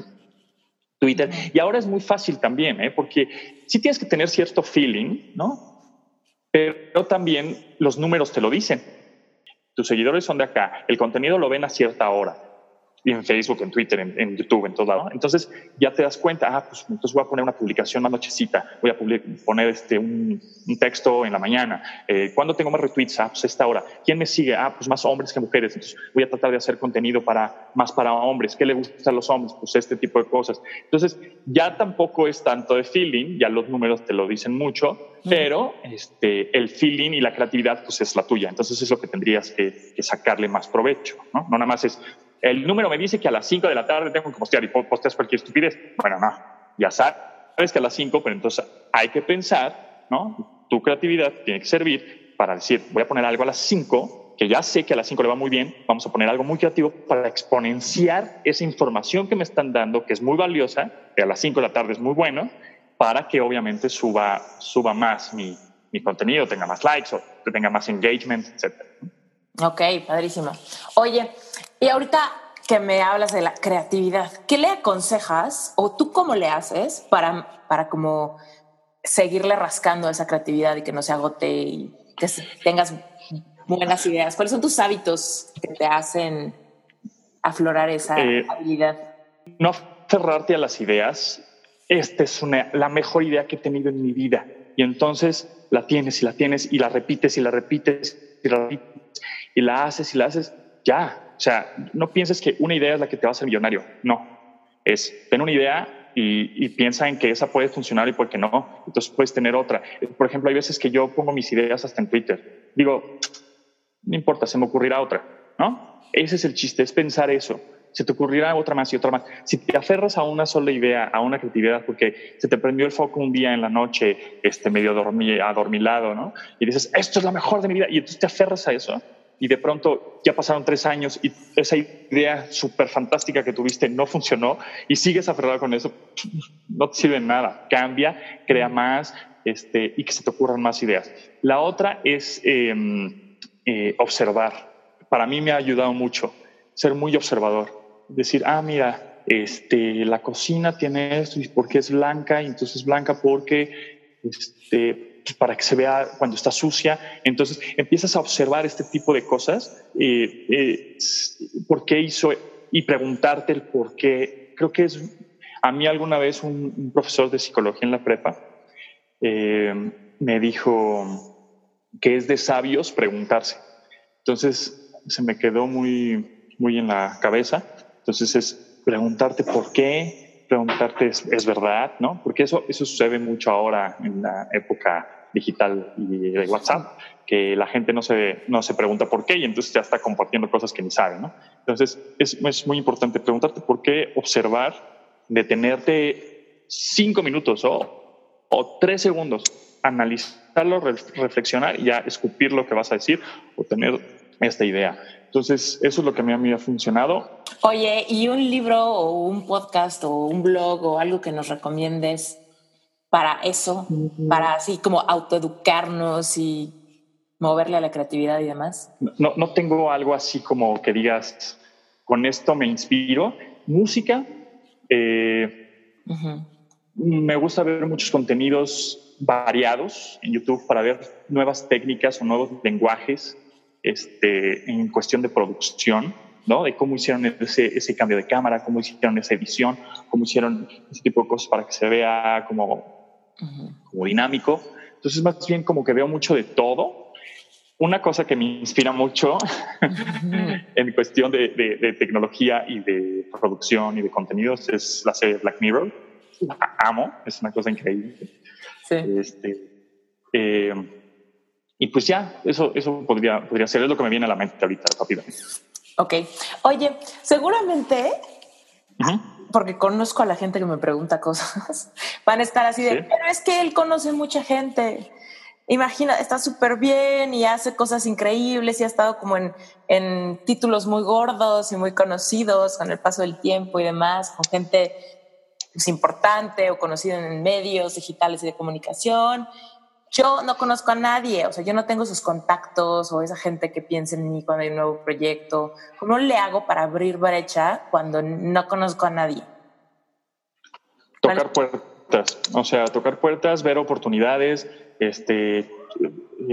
Twitter. Y ahora es muy fácil también, ¿eh? porque sí tienes que tener cierto feeling, ¿no? Pero también los números te lo dicen tus seguidores son de acá, el contenido lo ven a cierta hora, en Facebook, en Twitter, en, YouTube, en todos lados. Entonces ya te das cuenta, ah, pues entonces voy a poner una publicación más nochecita, voy a poner este, un, texto en la mañana. Eh, ¿Cuándo tengo más retweets? Ah, pues esta hora. ¿Quién me sigue? Ah, pues más hombres que mujeres. Entonces voy a tratar de hacer contenido para, más para hombres. ¿Qué le gusta a los hombres? Pues este tipo de cosas. Entonces ya tampoco es tanto de feeling, ya los números te lo dicen mucho, pero este, el feeling y la creatividad pues es la tuya. Entonces es lo que tendrías que, que sacarle más provecho. ¿no? no nada más es el número me dice que a las 5 de la tarde tengo que postear y posteas cualquier estupidez. Bueno, no, ya sabes que a las 5, pero entonces hay que pensar, ¿no? Tu creatividad tiene que servir para decir, voy a poner algo a las 5, que ya sé que a las 5 le va muy bien, vamos a poner algo muy creativo para exponenciar esa información que me están dando, que es muy valiosa, que a las 5 de la tarde es muy bueno, para que obviamente suba, suba más mi, contenido, tenga más likes o tenga más engagement, etc. Ok, padrísimo. Oye, y ahorita que me hablas de la creatividad, ¿qué le aconsejas o tú cómo le haces para, para como seguirle rascando esa creatividad y que no se agote y que tengas buenas ideas? ¿Cuáles son tus hábitos que te hacen aflorar esa eh, habilidad? No cerrarte a las ideas. Esta es una, la mejor idea que he tenido en mi vida. Y entonces la tienes y la tienes y la repites y la repites y la repites y la haces y la haces. Ya, o sea, no pienses que una idea es la que te va a hacer millonario. No. Es, ten una idea y, piensa en que esa puede funcionar y por qué no. Entonces puedes tener otra. Por ejemplo, hay veces que yo pongo mis ideas hasta en Twitter. Digo, no importa, se me ocurrirá otra, ¿no? Ese es el chiste, es pensar eso. Se te ocurrirá otra más y otra más. Si te aferras a una sola idea, a una creatividad, porque se te prendió el foco un día en la noche, este medio adormilado, ¿no? Y dices, esto es la mejor de mi vida, y entonces te aferras a eso, y de pronto ya pasaron tres años y esa idea súper fantástica que tuviste no funcionó y sigues aferrado con eso, no te sirve nada. Cambia, crea más este, y que se te ocurran más ideas. La otra es em, eh, observar. Para mí me ha ayudado mucho ser muy observador. Decir, ah, mira, este, la cocina tiene esto y porque es blanca y entonces es blanca porque este, para que se vea cuando está sucia. Entonces empiezas a observar este tipo de cosas, eh, eh, por qué hizo y preguntarte el por qué. Creo que es, a mí alguna vez un, profesor de psicología en la prepa eh, me dijo que es de sabios preguntarse. Entonces se me quedó muy, muy en la cabeza. Entonces es preguntarte por qué, preguntarte es, es, verdad, ¿no? Porque eso, eso sucede mucho ahora en la época digital y de WhatsApp, que la gente no se, no se pregunta por qué y entonces ya está compartiendo cosas que ni sabe, ¿no? Entonces es, es muy importante preguntarte por qué, observar, detenerte cinco minutos o, o tres segundos, analizarlo, reflexionar y ya escupir lo que vas a decir o tener esta idea. Entonces, eso es lo que a mí, mí ha funcionado. Oye, ¿y un libro o un podcast o un blog o algo que nos recomiendes para eso, para así como autoeducarnos y moverle a la creatividad y demás? No, no tengo algo así como que digas, con esto me inspiro. Música, eh, me gusta ver muchos contenidos variados en YouTube para ver nuevas técnicas o nuevos lenguajes este, en cuestión de producción, ¿no? De cómo hicieron ese, ese, cambio de cámara, cómo hicieron esa edición, cómo hicieron ese tipo de cosas para que se vea como, como dinámico. Entonces, más bien como que veo mucho de todo una cosa que me inspira mucho en cuestión de, tecnología y de producción y de contenidos es la serie Black Mirror. La amo, es una cosa increíble. Sí. Este, eh, y pues ya, eso, eso podría, podría ser, es lo que me viene a la mente ahorita rápidamente. Ok. Oye, seguramente, porque conozco a la gente que me pregunta cosas, van a estar así de, pero es que él conoce mucha gente imagina, está súper bien y hace cosas increíbles y ha estado como en, en, títulos muy gordos y muy conocidos con el paso del tiempo y demás, con gente pues, importante o conocida en medios digitales y de comunicación. Yo no conozco a nadie, o sea, yo no tengo sus contactos o esa gente que piensa en mí cuando hay un nuevo proyecto. ¿Cómo le hago para abrir brecha cuando no conozco a nadie? Tocar puertas, o sea, tocar puertas, ver oportunidades, este,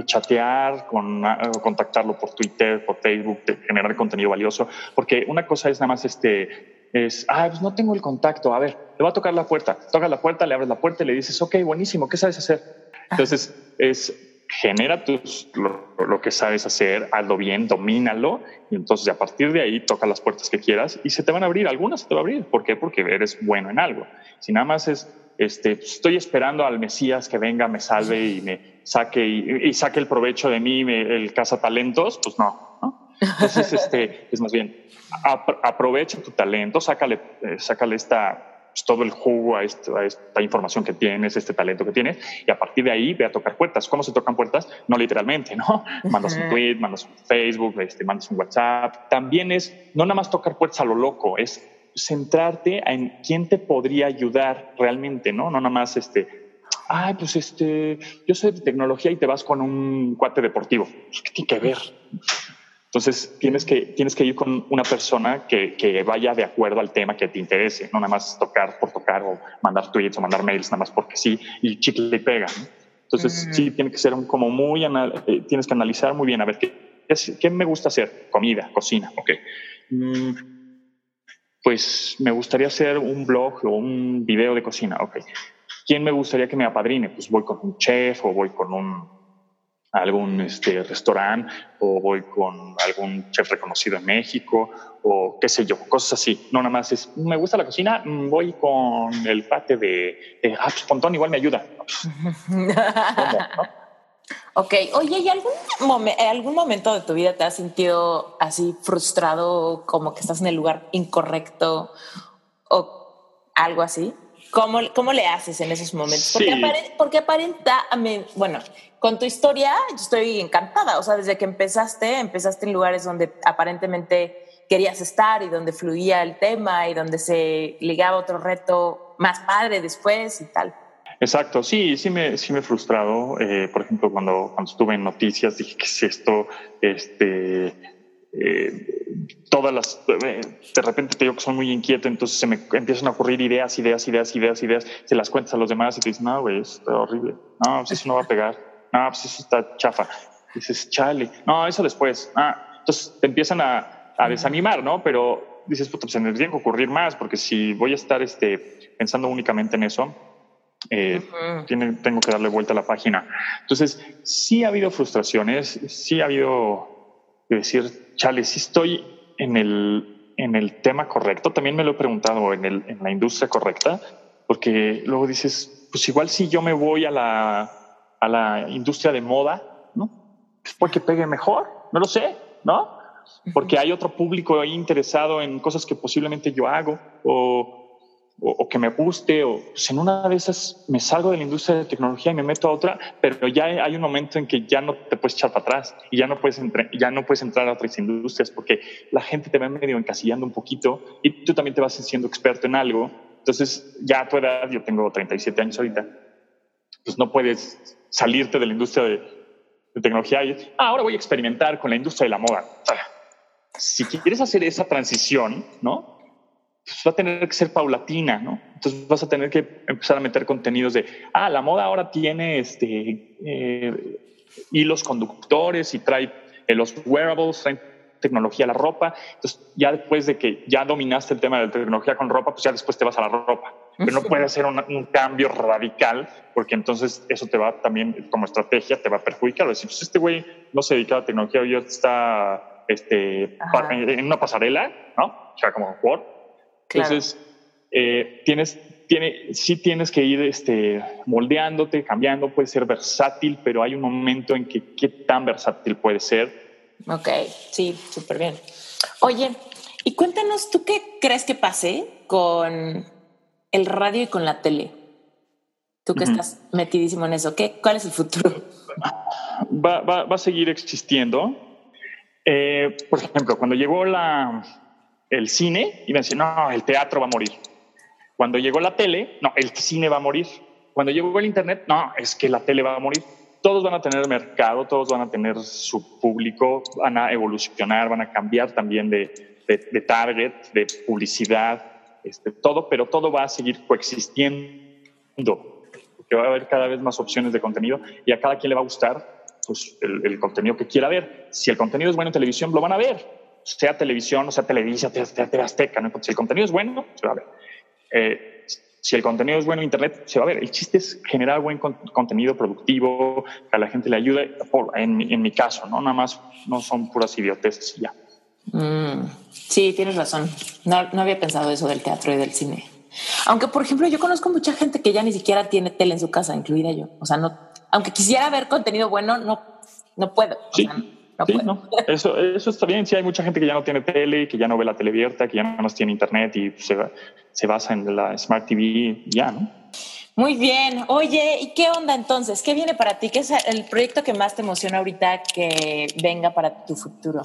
chatear, con, contactarlo por Twitter, por Facebook, generar contenido valioso, porque una cosa es nada más este, es, ah, pues no tengo el contacto, a ver, le va a tocar la puerta, toca la puerta, le abres la puerta y le dices, ok, buenísimo, ¿qué sabes hacer? Entonces, es genera tus, lo, que sabes hacer, hazlo bien, domínalo y entonces a partir de ahí toca las puertas que quieras y se te van a abrir, algunas se te va a abrir. ¿Por qué? Porque eres bueno en algo. Si nada más es este, estoy esperando al Mesías que venga, me salve y me saque y, saque el provecho de mí, el talentos, pues no. ¿no? Entonces, este, es más bien, aprovecha tu talento, sácale, eh, sácale esta, todo el jugo a esta, esta, información que tienes, este talento que tienes, y a partir de ahí ve a tocar puertas. ¿Cómo se tocan puertas? No literalmente, ¿no? Mandas un tweet, mandas un Facebook, este, mandas un WhatsApp. También es, no nada más tocar puertas a lo loco, es centrarte en quién te podría ayudar realmente, ¿no? No nada más este, ay, pues este, yo soy de tecnología y te vas con un cuate deportivo. Pues, ¿Qué tiene que ver? Entonces tienes que, tienes que ir con una persona que, que, vaya de acuerdo al tema que te interese, no nada más tocar por tocar o mandar tweets o mandar mails nada más porque sí y chicle y pega. Entonces sí tiene que ser como muy, eh, tienes que analizar muy bien a ver qué, qué, me gusta hacer, comida, cocina, ok. Mm, pues me gustaría hacer un blog o un video de cocina. Ok. ¿Quién me gustaría que me apadrine? Pues voy con un chef o voy con un algún este, restaurante o voy con algún chef reconocido en México o qué sé yo, cosas así. No nada más es, me gusta la cocina, mm, voy con el pate de, de ah, pues Pontón igual me ayuda. ¿Cómo, no? Ok, oye, ¿y algún, algún momento de tu vida te has sentido así frustrado, como que estás en el lugar incorrecto o algo así? ¿Cómo, cómo le haces en esos momentos? Porque, aparenta, bueno, con tu historia yo estoy encantada, o sea, desde que empezaste, empezaste en lugares donde aparentemente querías estar y donde fluía el tema y donde se ligaba otro reto más padre después y tal. Exacto, sí, sí me, sí me he frustrado. Eh, por ejemplo, cuando, cuando estuve en noticias dije, ¿qué es esto? Este, eh, todas las, eh, de repente te digo que soy muy inquieto, entonces se me empiezan a ocurrir ideas, ideas, ideas, ideas, ideas, se las cuentas a los demás y te dicen, no, güey, está horrible. No, pues eso no va a pegar. No, pues eso está chafa. dices, chale. No, eso después. Ah, entonces te empiezan a, a desanimar, ¿no? Pero dices, puta, pues se me tiene que ocurrir más, porque si voy a estar este, pensando únicamente en eso, eh, tengo que darle vuelta a la página. Entonces, sí ha habido frustraciones, sí ha habido decir, chale, sí estoy en el, en el tema correcto. También me lo he preguntado en, el, en la industria correcta, porque luego dices, pues igual si yo me voy a la, a la industria de moda, ¿no? Pues porque pegue mejor, no lo sé, ¿no? Porque hay otro público ahí interesado en cosas que posiblemente yo hago o o, que me guste, o pues en una de esas me salgo de la industria de tecnología y me meto a otra, pero ya hay un momento en que ya no te puedes echar para atrás y ya no puedes, ya no puedes entrar a otras industrias porque la gente te va medio encasillando un poquito y tú también te vas siendo experto en algo. Entonces, ya a tu edad, yo tengo 37 años ahorita, pues no puedes salirte de la industria de, tecnología y ah, ahora voy a experimentar con la industria de la moda. Si quieres hacer esa transición, ¿no? Pues va a tener que ser paulatina, ¿no? Entonces vas a tener que empezar a meter contenidos de, ah, la moda ahora tiene este, eh, hilos conductores y trae eh, los wearables, trae tecnología a la ropa. Entonces ya después de que ya dominaste el tema de la tecnología con ropa, pues ya después te vas a la ropa. pero no puede hacer un, cambio radical porque entonces eso te va también como estrategia te va a perjudicar. Si pues este güey no se dedica a la tecnología, hoy está este, en una pasarela, ¿no? O sea, como Word. Entonces, eh, tienes, tiene, sí tienes que ir este, moldeándote, cambiando, puede ser versátil, pero hay un momento en que qué tan versátil puede ser. Ok, sí, súper bien. Oye, y cuéntanos, ¿tú qué crees que pase con el radio y con la tele? Tú que estás metidísimo en eso, ¿qué, ¿cuál es el futuro? Va, va, va a seguir existiendo. Eh, por ejemplo, cuando llegó la, el cine, iban a decir, no, el teatro va a morir. Cuando llegó la tele, no, el cine va a morir. Cuando llegó el Internet, no, es que la tele va a morir. Todos van a tener mercado, todos van a tener su público, van a evolucionar, van a cambiar también de, de, target, de publicidad, este, todo, pero todo va a seguir coexistiendo, porque va a haber cada vez más opciones de contenido y a cada quien le va a gustar pues, el, contenido que quiera ver. Si el contenido es bueno en televisión, lo van a ver, sea televisión, o sea televisión, sea TV Azteca, ¿no? si el contenido es bueno, se va a ver. Eh, si el contenido es bueno en Internet, se va a ver. El chiste es generar buen contenido productivo, que a la gente le ayude, en, en mi caso, ¿no? Nada más no son puras idioteces y ya. Mm, sí, tienes razón. No, no había pensado eso del teatro y del cine. Aunque, por ejemplo, yo conozco mucha gente que ya ni siquiera tiene tele en su casa, incluida yo. O sea, no, aunque quisiera ver contenido bueno, no, no puedo. Sí. No puedo. Eso, eso está bien. Sí, hay mucha gente que ya no tiene tele, que ya no ve la tele abierta, que ya no tiene internet y se, se basa en la Smart TV ya, ¿no? Muy bien. Oye, ¿y qué onda entonces? ¿Qué viene para ti? ¿Qué es el proyecto que más te emociona ahorita que venga para tu futuro?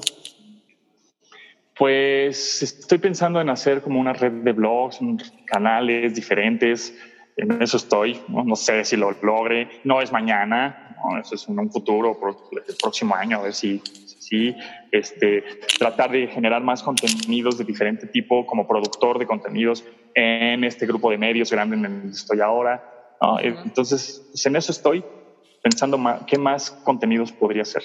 Pues estoy pensando en hacer como una red de blogs, canales diferentes. En eso estoy. No, sé si lo logre. No es mañana. Eso es en un futuro, el próximo año, a ver si, si este, tratar de generar más contenidos de diferente tipo como productor de contenidos en este grupo de medios grande en el que estoy ahora. Entonces, pues en eso estoy pensando qué más contenidos podría hacer.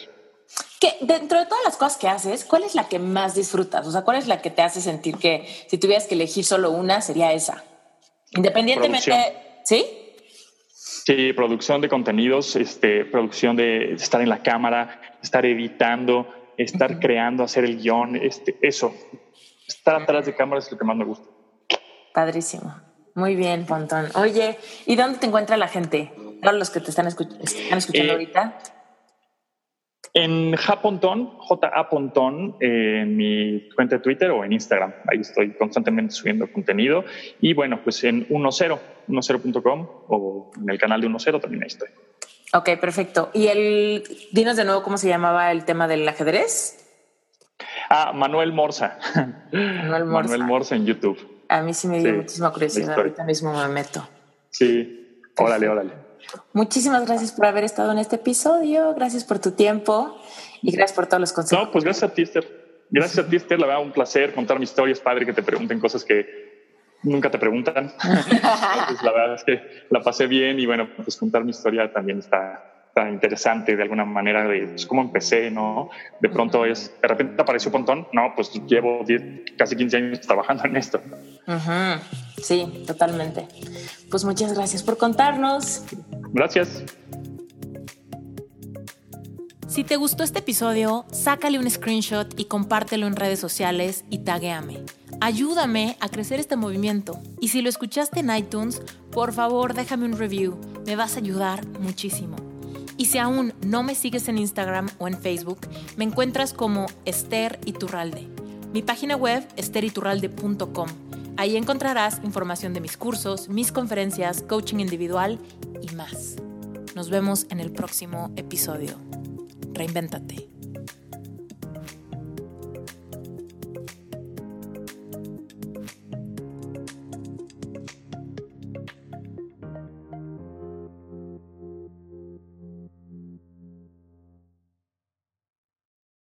Que dentro de todas las cosas que haces, ¿cuál es la que más disfrutas? O sea, ¿cuál es la que te hace sentir que si tuvieras que elegir solo una sería esa? Independientemente, ¿sí? Sí, producción de contenidos, este, producción de estar en la cámara, estar editando, estar creando, hacer el guion, este, eso. Estar atrás de cámaras es lo que más me gusta. Padrísimo. Muy bien, Pontón. Oye, ¿y dónde te encuentra la gente? Todos los que te están, escuchando eh, ahorita. En Japontón, J.A. Pontón, en mi cuenta de Twitter o en Instagram. Ahí estoy constantemente subiendo contenido. Y bueno, pues en 10, 10.com o en el canal de 10 también ahí estoy. Ok, perfecto. ¿Y el, dinos de nuevo cómo se llamaba el tema del ajedrez? Ah, Manuel Morza. Manuel Morza. Manuel Morza en YouTube. A mí sí me dio muchísima curiosidad. Ahorita mismo me meto. Sí, órale, órale. Muchísimas gracias por haber estado en este episodio. Gracias por tu tiempo y gracias por todos los consejos. No, pues gracias a ti, Esther. Gracias a ti, Esther. La verdad, un placer contar mi historia. Es padre que te pregunten cosas que nunca te preguntan. la verdad es que la pasé bien y bueno, pues contar mi historia también está, interesante de alguna manera de pues, cómo empecé, ¿no? De pronto es, de repente apareció Pontón, no, pues llevo casi 15 años trabajando en esto. Sí, totalmente. Pues muchas gracias por contarnos. Gracias. Si te gustó este episodio, sácale un screenshot y compártelo en redes sociales y taguéame. Ayúdame a crecer este movimiento. Y si lo escuchaste en iTunes, por favor déjame un review. Me vas a ayudar muchísimo. Y si aún no me sigues en Instagram o en Facebook, me encuentras como Esther Iturralde. Mi página web, esteriturralde.com. Ahí encontrarás información de mis cursos, mis conferencias, coaching individual y más. Nos vemos en el próximo episodio. Reinvéntate.